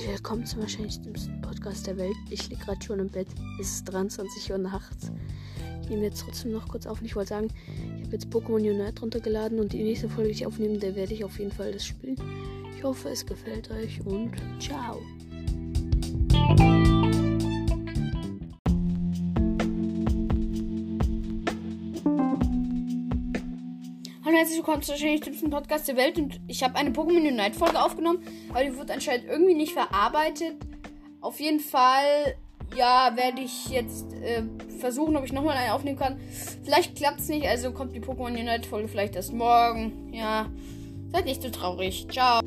willkommen zum wahrscheinlich dümmsten Podcast der Welt. Ich liege gerade schon im Bett. Es ist 23 Uhr nachts. Ich nehme jetzt trotzdem noch kurz auf und ich wollte sagen, ich habe jetzt Pokémon Unite runtergeladen und die nächste Folge, die ich aufnehme, der werde ich auf jeden Fall das spielen. Ich hoffe, es gefällt euch und ciao. Hallo herzlich willkommen zum wahrscheinlich dümmsten Podcast der Welt und ich habe eine Pokémon Unite Folge aufgenommen, aber die wurde anscheinend irgendwie nicht verarbeitet. Auf jeden Fall, ja, werde ich jetzt äh, versuchen, ob ich nochmal eine aufnehmen kann. Vielleicht klappt es nicht, also kommt die Pokémon Unite Folge vielleicht erst morgen. Ja, seid nicht so traurig. Ciao.